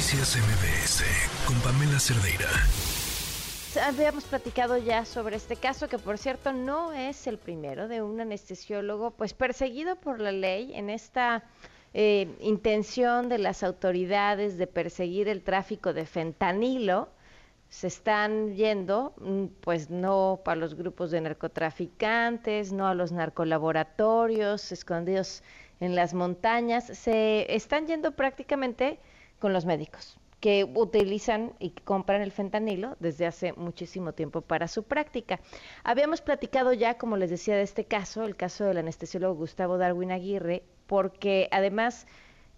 Noticias MBS con Pamela Cerdeira. Habíamos platicado ya sobre este caso, que por cierto no es el primero de un anestesiólogo, pues perseguido por la ley en esta eh, intención de las autoridades de perseguir el tráfico de fentanilo se están yendo, mm, pues no para los grupos de narcotraficantes, no a los narcolaboratorios escondidos en las montañas, se están yendo prácticamente con los médicos que utilizan y compran el fentanilo desde hace muchísimo tiempo para su práctica. Habíamos platicado ya, como les decía, de este caso, el caso del anestesiólogo Gustavo Darwin Aguirre, porque además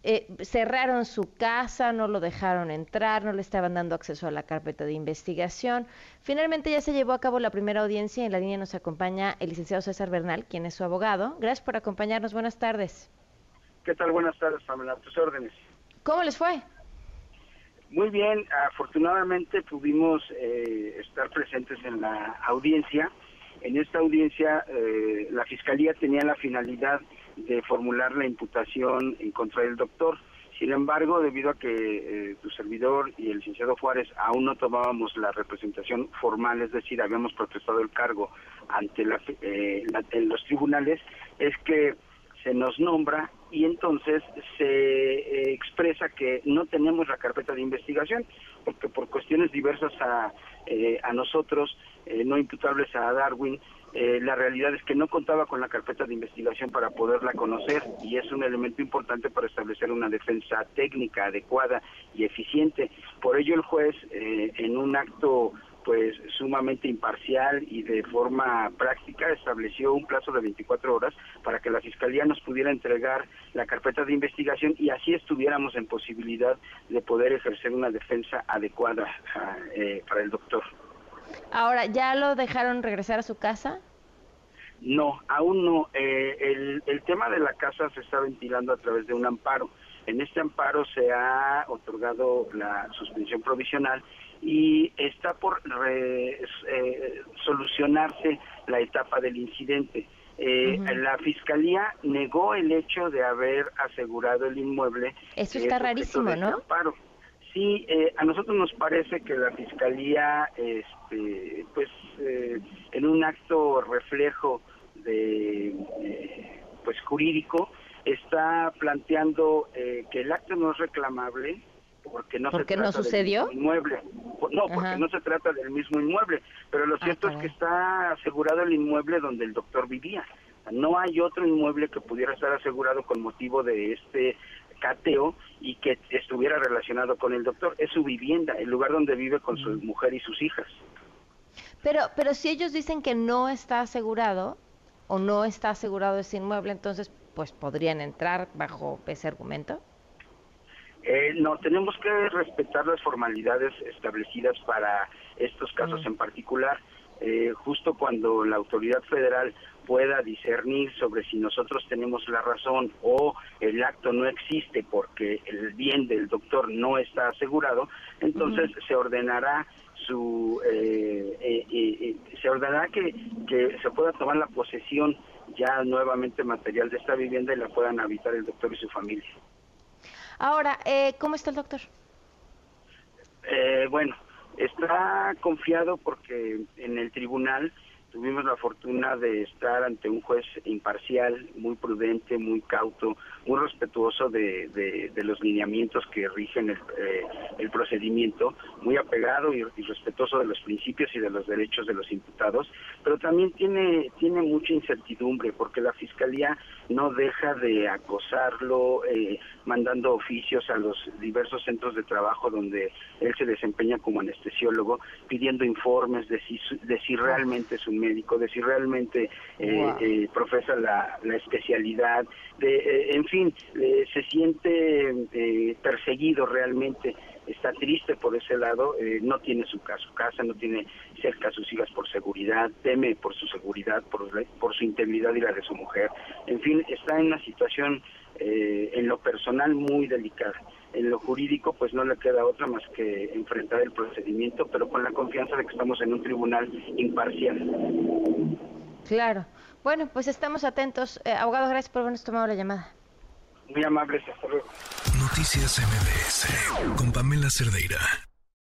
eh, cerraron su casa, no lo dejaron entrar, no le estaban dando acceso a la carpeta de investigación. Finalmente ya se llevó a cabo la primera audiencia y en la línea nos acompaña el licenciado César Bernal, quien es su abogado. Gracias por acompañarnos. Buenas tardes. ¿Qué tal? Buenas tardes, Pamela. tus órdenes. ¿Cómo les fue? Muy bien. Afortunadamente pudimos eh, estar presentes en la audiencia. En esta audiencia eh, la Fiscalía tenía la finalidad de formular la imputación en contra del doctor. Sin embargo, debido a que eh, tu servidor y el licenciado Juárez aún no tomábamos la representación formal, es decir, habíamos protestado el cargo ante la, eh, en los tribunales, es que se nos nombra y entonces se eh, expresa que no tenemos la carpeta de investigación, porque por cuestiones diversas a, a nosotros, no imputables a Darwin, eh, la realidad es que no contaba con la carpeta de investigación para poderla conocer y es un elemento importante para establecer una defensa técnica adecuada y eficiente. Por ello el juez, eh, en un acto pues sumamente imparcial y de forma práctica estableció un plazo de 24 horas para que la fiscalía nos pudiera entregar la carpeta de investigación y así estuviéramos en posibilidad de poder ejercer una defensa adecuada ah, eh, para el doctor. Ahora, ¿ya lo dejaron regresar a su casa? No, aún no. Eh, el, el tema de la casa se está ventilando a través de un amparo. En este amparo se ha otorgado la suspensión provisional y está por eh, solucionarse la etapa del incidente. Eh, La fiscalía negó el hecho de haber asegurado el inmueble. Eso está rarísimo, ¿no? Amparo. Sí, eh, a nosotros nos parece que la fiscalía, este, pues, eh, en un acto reflejo de, eh, pues, jurídico, está planteando que el acto no es reclamable porque no se trata no sucedió? del inmueble. No, porque no se trata del mismo inmueble. Pero lo ah, cierto es que está asegurado el inmueble donde el doctor vivía. No hay otro inmueble que pudiera estar asegurado con motivo de este cateo y que estuviera relacionado con el doctor. Es su vivienda, el lugar donde vive con su mujer y sus hijas. Pero, pero si ellos dicen que no está asegurado o no está asegurado ese inmueble, entonces, pues podrían entrar bajo ese argumento. Eh, no, tenemos que respetar las formalidades establecidas para estos casos en particular. Eh, justo cuando la autoridad federal pueda discernir sobre si nosotros tenemos la razón o el acto no existe porque el bien del doctor no está asegurado, entonces se ordenará su eh, eh, eh, se ordenará que, que se pueda tomar la posesión ya nuevamente material de esta vivienda y la puedan habitar el doctor y su familia. Ahora, ¿cómo está el doctor? bueno, está confiado porque en el tribunal tuvimos la fortuna de estar ante un juez imparcial, muy prudente, muy cauto, muy respetuoso de, los lineamientos que rigen el, eh, el procedimiento, muy apegado y, respetuoso de los principios y de los derechos de los imputados, pero también tiene, tiene mucha incertidumbre porque la Fiscalía no deja de acosarlo, eh, mandando oficios a los diversos centros de trabajo donde él se desempeña como anestesiólogo, pidiendo informes de si, de si realmente es un médico, de si realmente eh, eh, profesa la, la, especialidad, de, eh, en fin, se siente perseguido realmente está triste por ese lado, no tiene su, casa, su casa, no tiene cerca a sus hijas por seguridad, teme por su seguridad, por, por su integridad y la de su mujer. En fin, está en una situación en lo personal muy delicada en lo jurídico pues no le queda otra más que enfrentar el procedimiento, pero con la confianza de que estamos en un tribunal imparcial. Claro. Bueno, pues estamos atentos. Eh, abogado, gracias por habernos tomado la llamada. Muy amables, hasta luego. Noticias MBS con Pamela Cerdeira.